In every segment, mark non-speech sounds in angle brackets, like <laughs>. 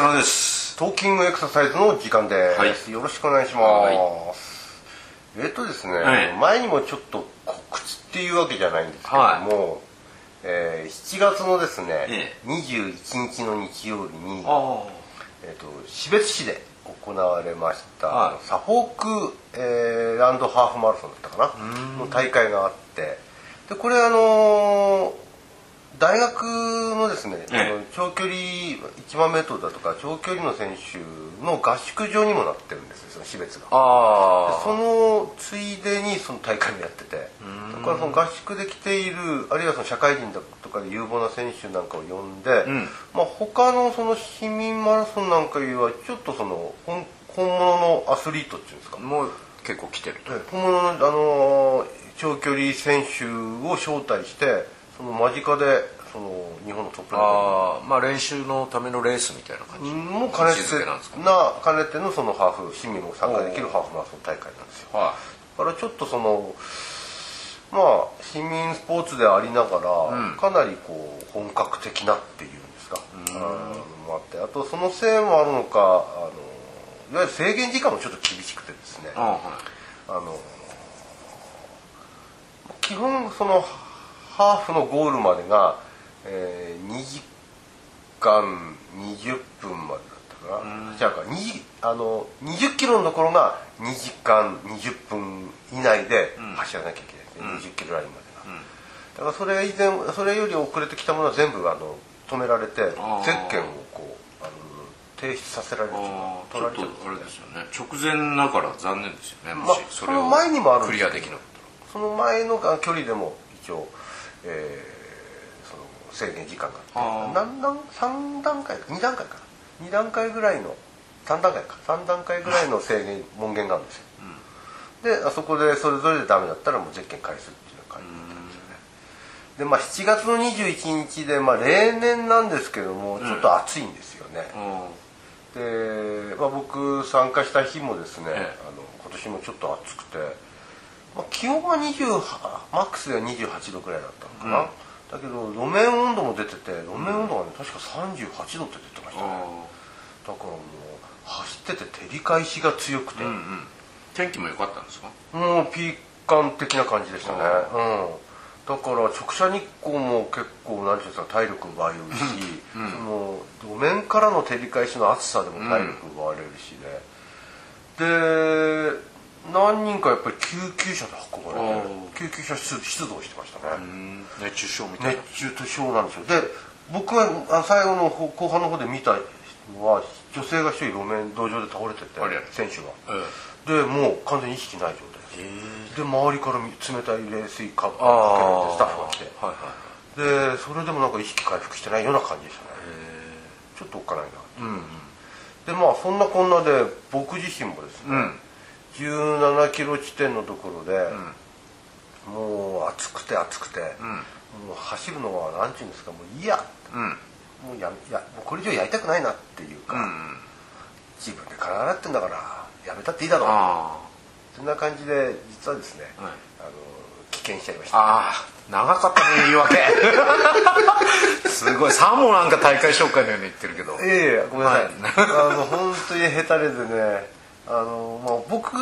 浅野です。トーキングエクササイズの時間です、はい。よろしくお願いします、はえっとですね、はい。前にもちょっと告知っていうわけじゃないんですけども、えー7月のですね、え21日の日曜日に、あえっと標津市で行われました、はい。サフォーク、えーランドハーフマラソンだったかなの大会があってでこれあのー大学のですね、ええ。あの長距離1万メートルだとか長距離の選手の合宿場にもなってるんですよその標津が。あそのついでにその大会もやってて。だからその合宿で来ているあるいはその社会人だとかで有望な選手なんかを呼んで、ん。まあ、他のその市民マラソンなんかよりはちょっとその本本物のアスリートっていうんですか、もう結構来てると。本物の、あのー長距離選手を招待してその間近でその日本のトップああまあ練習のためのレースみたいな感じも兼ねてけなんですかな兼ねてのそのハーフ市民も参加できるハーフマラソン大会なんですよ。はだからちょっとそのまあ市民スポーツでありながら、かなりこう本格的なっていうんですか。あのもあってあとそのせいもあるのかあのいわゆる制限時間もちょっと厳しくてですね。はい。あの基本そのハーフのゴールまでが、えー、2時間20分までだったかな、じゃあか2あの20キロのところが2時間20分以内で走らなきゃいけないですね、20キロラインまでが、だからそれ以前それより遅れてきたものは全部あの止められてゼッケンをこうあの提出させられるっていうあかあちょっとあれですよね。直前だから残念ですよね。もまあしそれをその前にもあるんクリアできなかっその前のが距離でも一応、えーその制限時間があって何段3段階か2段階かな。2段階ぐらいの3段階か。3段階ぐらいの制限門限があるんですよ、であそこでそれぞれでダメだったらもうゼッケン返すっていう感じだったんですよね。でまあ7月の21日で、まあ、例年なんですけどもちょっと暑いんですよね、たで、まあ、僕参加した日もですね、ええ。あの今年もちょっと暑くて、まあ、気温は20マックスでは28度くらいだったのかな、だけど路面温度も出てて路面温度がね確か38度って出てましたね、だからもう走ってて照り返しが強くて、うんうん。天気も良かったんですか？もうピーカン的な感じでしたね。あうん。だから直射日光も結構何ていうんですか体力奪われるし、その路面からの照り返しの暑さでも体力奪われるしね、で何人かやっぱり救急車で運ばれてあ救急車出出動してましたね、うん。熱中症みたいな。熱中症なんですよ。で僕があ最後の方後半の方で見たのは女性が一人路面道場で倒れてて選手が。えでもう完全に意識ない状態。で周りから冷たい冷水かかけああられてスタッフが来て。はいはいでそれでもなんか意識回復してないような感じでしたね。ちょっとおっかないなうん。でまあそんなこんなで僕自身もですね、うん17キロ地点のところで、もう暑くて暑くて、もう走るのは何ていうんですかもういいやうん。うんもうやいやもうこれ以上やりたくないなっていうか、うん。自分で体洗ってんだからやめたっていいだろう。あそんな感じで実はですね、はい。あの棄権しちゃいました。ああ長かったね言い訳。<laughs> すごい。さもなんか大会紹介のように言ってるけど。いえいえごめんなさい、はい。あの本当に下手でねあの、まあ、僕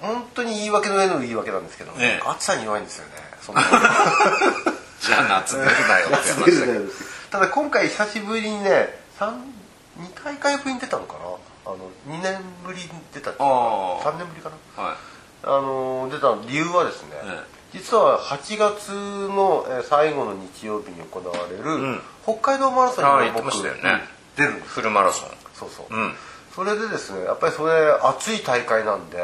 本当に言い訳の上の言い訳なんですけど、ええ。暑さに弱いんですよね。<laughs> じゃあ夏出るなよって話だけど。<laughs> ただ今回久しぶりにね2大会ぶりに出たのかな？あの2年ぶりに出たっていうかあー3年ぶりかな？はい。あの出た理由はですね、え実は8月のえー最後の日曜日に行われる、ん。北海道マラソンにもあー言ってましたよね。うん。出るんですフルマラソン。そうそう、うんそれでですねやっぱりそれ暑い大会なんで、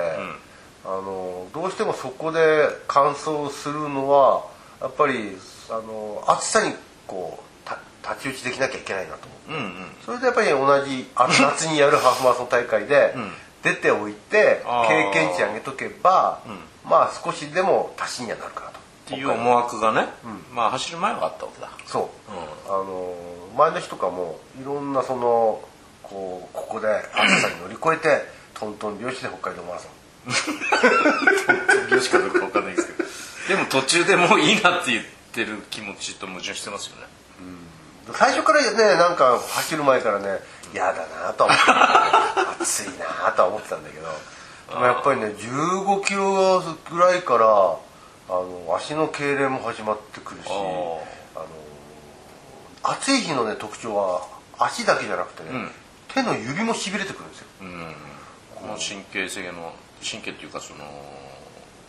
あのどうしてもそこで完走するのはやっぱりあの暑さにこうた太刀打ちできなきゃいけないなと思って、うんうん。それでやっぱり同じあ夏にやるハーフマラソン大会で出ておいて経験値上げとけば、まあ少しでも足しにはなるかなと。っていう思惑がね、まあ走る前はあったわけだ。そう、あの前の日とかもいろんなそのこうここで暑さに乗り越えてトントン拍子で北海道マラソン。秒しかどうか分かんないですけど。でも途中でもういいなって言ってる気持ちと矛盾してますよね。最初からねなんか走る前からね嫌だなとは思って暑いなとは思ってたんだけど。でもやっぱりね15キロぐらいからあの足の痙攣も始まってくるしああの暑い日のね特徴は足だけじゃなくてね、ん手の指もしびれてくるんですよ。うん。この神経性の神経っていうかその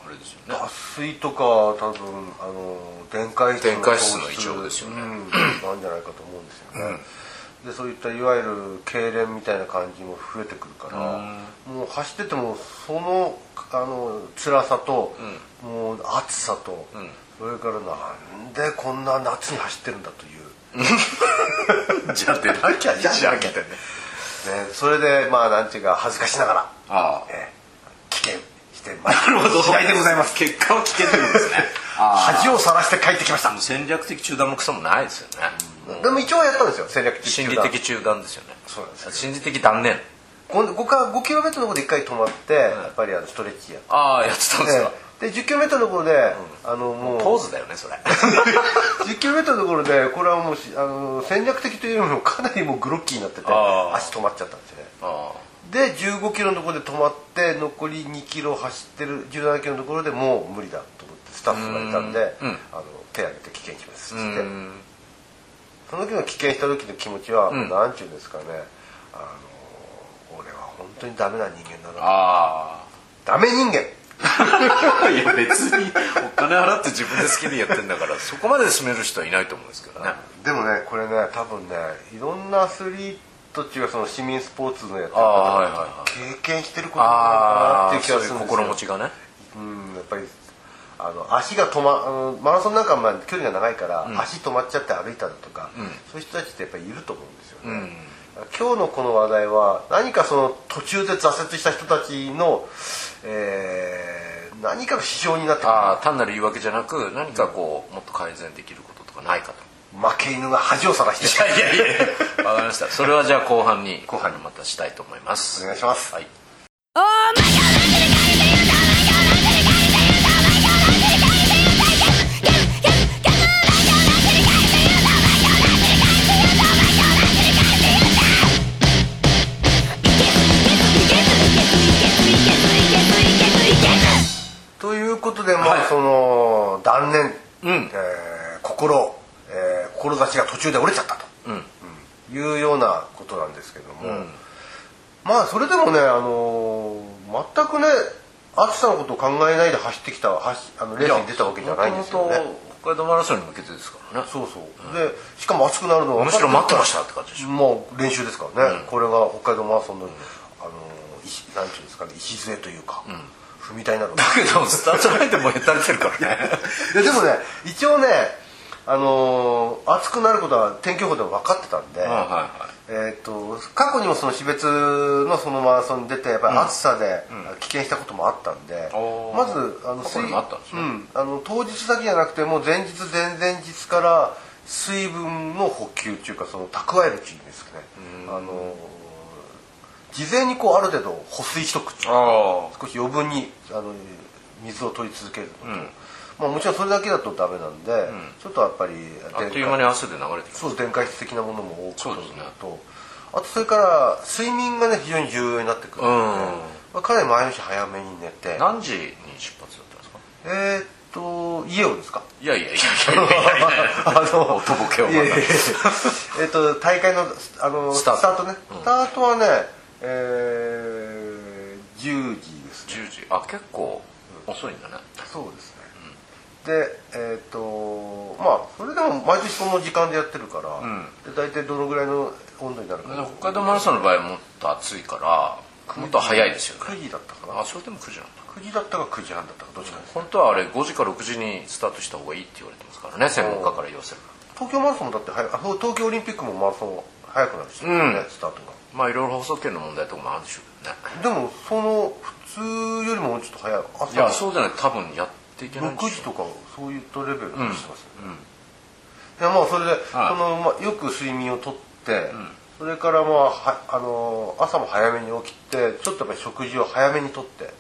あれですよね。脱水とか多分あの電解質電解質の異常ですよね。うん、なんじゃないかと思うんですよね、でそういったいわゆる痙攣みたいな感じも増えてくるから、もう走っててもそのあの辛さと、もう暑さと、ん。それからなんでこんな夏に走ってるんだという、<laughs> じゃあ出なきゃいいじゃん。じゃあ出なきゃね、それでまあなんていうか恥ずかしながら、ああ。えー危険してまいり次第でございます。結果を聞けてるんですね。<laughs> あ恥をさらして帰ってきました。あ戦略的中断もクソもないですよね、でも一応やったんですよ。戦略的心理的中断ですよね。そうなんですよ。心理的断念。5, 5, か5キロメートルのところで1回止まって、やっぱりあのストレッチやああやってたんですか、で10キロメートルのところで、あのもう。ポーズだよねそれ。<laughs> 10キロメートルのところでこれはもうしあの戦略的というよりもかなりもうグロッキーになってて足止まっちゃったんですよね。あで15キロのところで止まって残り2キロ走ってる17キロのところでもう無理だと思ってスタッフがいたんで、うんうん。あの手挙げて危険しますっあつって、うんその時の危険した時の気持ちは、ん。なんていうんですかね。あの俺は本当にダメな人間だな。あダメ人間。あ <laughs> いや別にお金払って自分で好きでやってんだからそこまで進める人はいないと思うんですけどね。でもねこれね多分ねいろんなアスリートっていうかその市民スポーツのやってるああ方はいはいはい。経験してることなのかなあっていう気がするんですよ。心持ちがね。うんやっぱりあの足が止まあのマラソンなんかはまあ距離が長いから、足止まっちゃって歩いたりとか、そういう人たちってやっぱりいると思うんですよね、今日のこの話題は何かその途中で挫折した人たちの、えー何かの指標になってくる。ああ単なる言い訳じゃなく何かこうもっと改善できることとかないかと。負け犬が恥をさらして。いやいやいやわかりました。それはじゃあ後半に後半に。またしたいと思います。お願いします。はいうん。えー心、えー志が途中で折れちゃったと、うん。いうようなことなんですけども、ん。まあそれでもね、あのー全くね暑さのことを考えないで走ってきた走あのレースに出たわけじゃないんですよね。北海道マラソンに向けてですからね。そうそう、でしかも暑くなるのはむしろ待ってましたって感じでしょ。もう練習ですからね、これが北海道マラソンの、あのー石なんていうんですかね礎というか、踏み台になるだけどスタートラインでもへたれてるからね。ででもね一応ねあのー暑くなることは天気予報でも分かってたんで、はいはい。えー、と過去にもその標別のそのマラソンに出てやっぱり暑さで棄権したこともあったんで、おー。まずあの過去にもあったんですね。うん、あの当日だけじゃなくてもう前日前々日から水分の補給っていうかその蓄えるっていうんですかね、あのー事前にこうある程度保水しとく少し余分にあの水を取り続けるのと、まあ、もちろんそれだけだとダメなんで、ちょっとやっぱりあっという間に汗で流れてそう電解質的なものも多く取るそうですね。あとそれから睡眠がね非常に重要になってくるので、うん。まあ、かなり前の日早めに寝て。何時に出発だったんですか？えーっと家をですか？いやいやいやいやいやいや。あのおとぼけをまたいやいやいやえーっと大会のあのスタート。ね、スタートはね、えー、10時ですね。10時。あ結構遅いんだね。そうですね、でえっ、とまあそれでも毎年その時間でやってるから、で大体どのぐらいの温度になるか。北海道マラソンの場合はもっと暑いからもっと早いですよね。9時だったかな。あそれでも9時なんだ。9時だったか9時半だったかどっちかです、本当はあれ5時か6時にスタートした方がいいって言われてますからね専門家から言わせる東京マラソンもだって早いあそう東京オリンピックもマラソン早くなるし、ねうん。スタートがまあいろいろ放送権の問題とかもあるでしょうけどね。でもその普通よりももうちょっと早い。朝。いやそうじゃない多分やっていけないんで6しょ時とかそういったレベルでしてますよね、いやまあそれで、そのまあ、よく睡眠をとって、それからまあはあの朝も早めに起きてちょっとやっぱり食事を早めにとって、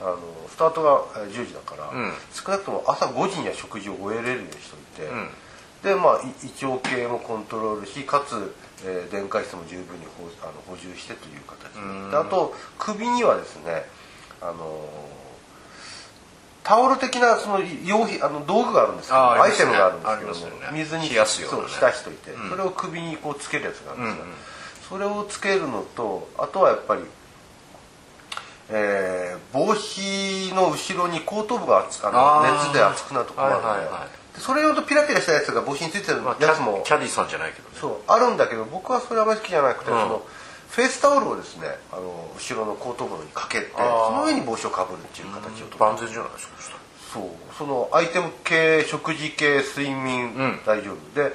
あのスタートがえー10時だから、ん。少なくとも朝5時には食事を終えれるようにしといて、んでまあい胃腸系もコントロールしかつ、えー電解質も十分に補あの補充してという形うん。であと首にはですねあのータオル的なその用品あの道具があるんですけどアイテムがあるんですけどありますよね。水に冷やすようそう浸しといて、うん。それを首にこうつけるやつがあるんですが、うんうん。それをつけるのとあとはやっぱり、えー帽子の後ろに後頭部が熱あの熱で熱くなるところがあるのでそれ用とピラピラしたやつが帽子についてるまあ、キャやつも、キャディさんじゃないけどね。そうあるんだけど僕はそれあまり好きじゃなくて、うん。そのフェイスタオルをですねあの後ろの後頭部にかけてその上に帽子をかぶるっていう形をと万全じゃないですかそう。そのアイテム系食事系睡眠、うん。大丈夫。で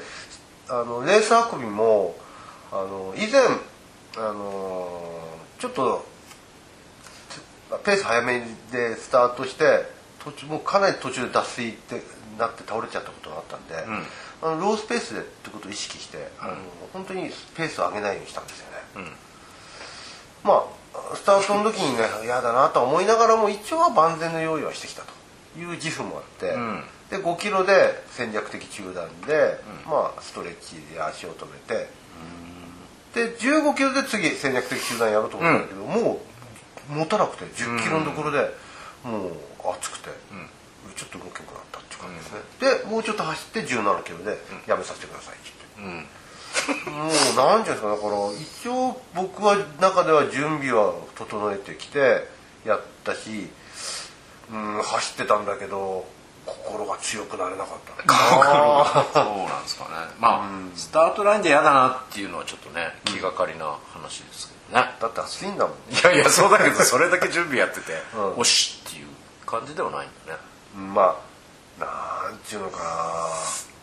あのレース運びもあの以前あのちょっとペース早めでスタートして途中もうかなり途中で脱水ってなって倒れちゃったことがあったんで、あのロースペースでってことを意識して、あの本当にペースを上げないようにしたんですよね、うん。まあスタートの時にね <laughs> 嫌だなとは思いながらも一応は万全の用意はしてきたという自負もあって、ん。で5キロで戦略的中断で、まあストレッチで足を止めて、で15キロで次戦略的中断やろうと思ったんだけど、もう持たなくて10キロのところでもう暑くて、ちょっと動けなくなったっていう感じですね、でもうちょっと走って17キロでやめさせてくださいって言って。うん。もう何ていうんですか。だから一応僕は中では準備は整えてきてやったし、うん、走ってたんだけど心が強くなれなかった。<laughs> ねそうなんですかね。まあ、スタートラインで嫌だなっていうのはちょっとね気がかりな話ですけどね、だって暑いんだもんいやいやそうだけどそれだけ準備やってて、うん。おしっていう感じではないんだね。まあなんていうのかな。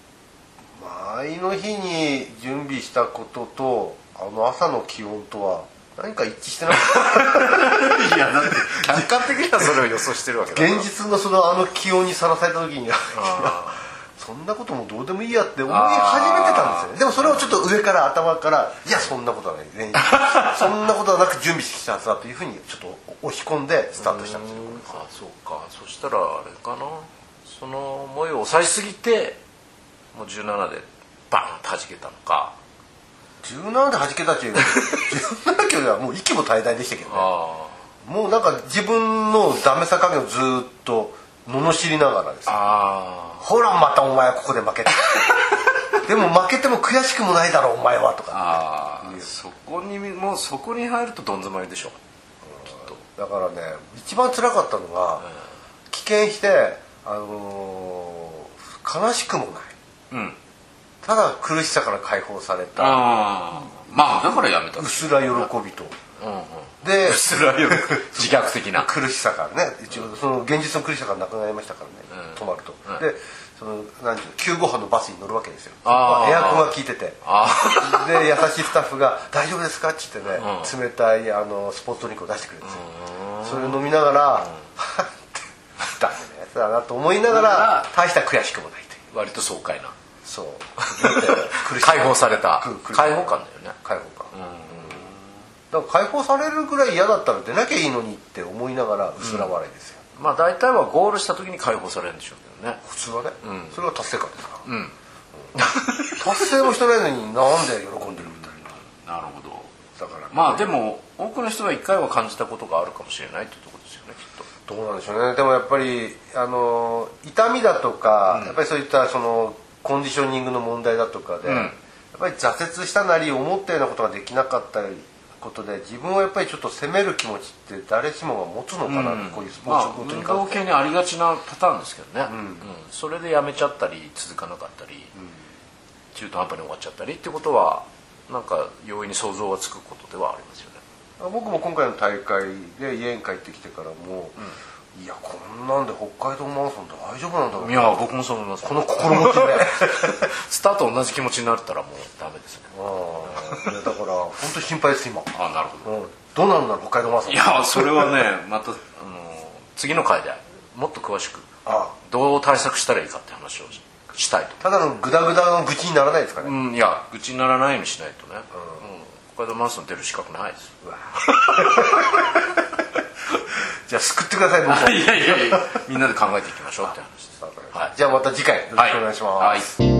前の日に準備したこととあの朝の気温とは何か一致してない <laughs> いやだって客観的にはそれを予想してるわけだ現実のそのあの気温にさらされた時にあそんなこともどうでもいいやって思い始めてたんですよね。でもそれをちょっと上から頭からいやそんなことはない。ね <laughs> そんなことはなく準備してきたはずだというふうにちょっと押し込んでスタートしたんですよ。あそうか。そしたらあれかなその思いを抑えすぎてもう17でバンと弾けたのか。17で弾けたっていう17キロではもう息も絶え絶えでしたけどね。あもうなんか自分のダメさ加減をずっと罵りながらですほらまたお前はここで負けた。<laughs> でも負けても悔しくもないだろお前はとかああ。そこにもうそこに入るとどん詰まりでしょだからね一番辛かったのが棄権して、あのー悲しくもない。うん。ただ苦しさから解放された。ああまあだからやめた。薄ら喜びと。うんうん。でそれはよ自虐的な。苦しさからね一応その現実の苦しさがなくなりましたからね、うん。止まると、うん。でその何ていうの急ご飯のバスに乗るわけですよ。エアコンが効いてて。あで優しいスタッフが「大丈夫ですか?」って言ってね、う冷たいあのスポットニックを出してくれるんですよ。それを飲みながら「はっダメなやつだな」と思いながら大した悔しくもないという。割と爽快な。そう。<laughs> 解放された。解放感だよね。解放感。だから解放されるぐらい嫌だったら出なきゃいいのにって思いながら薄ら笑いですよ、まあ大体はゴールした時に解放されるんでしょうけどね。普通はね、うん。それが達成感ですから、うん。<laughs> 達成もしてないのになんで喜んでるみたいな。なるほど。だから、まあでも多くの人は一回は感じたことがあるかもしれないっていうところですよねきっとどうなんでしょうね。でもやっぱりあの痛みだとか、やっぱりそういったそのコンディショニングの問題だとかで、うん。やっぱり挫折したなり思ったようなことができなかったことで自分をやっぱりちょっと責める気持ちって誰しもが持つのかな、こういうスポーツまあ運ごとに関して。動系にありがちなパターンですけどね、うん。それでやめちゃったり続かなかったり、中途半端に終わっちゃったりってことはなんか容易に想像がつくことではありますよね僕も今回の大会で家に帰ってきてからも、いやこんなんで北海道マラソン大丈夫なんだろう。いや僕もそう思います。この心持ちで。<laughs> スタート同じ気持ちになったらもうダメですね。あだから本当に心配です今、あなるほど。うん、どうなるんだろう北海道マラソン。いやそれはねまたあの次の回でもっと詳しくあどう対策したらいいかって話をししたいと。ただのグダグダの愚痴にならないですかね、うんいや愚痴にならないようにしないとね、うん北海道マラソン出る資格ないです。<laughs> じゃあ救ってください僕。をいやいやいや。みんなで考えていきましょうって話です。はい。じゃあまた次回よろしくお願いします、はい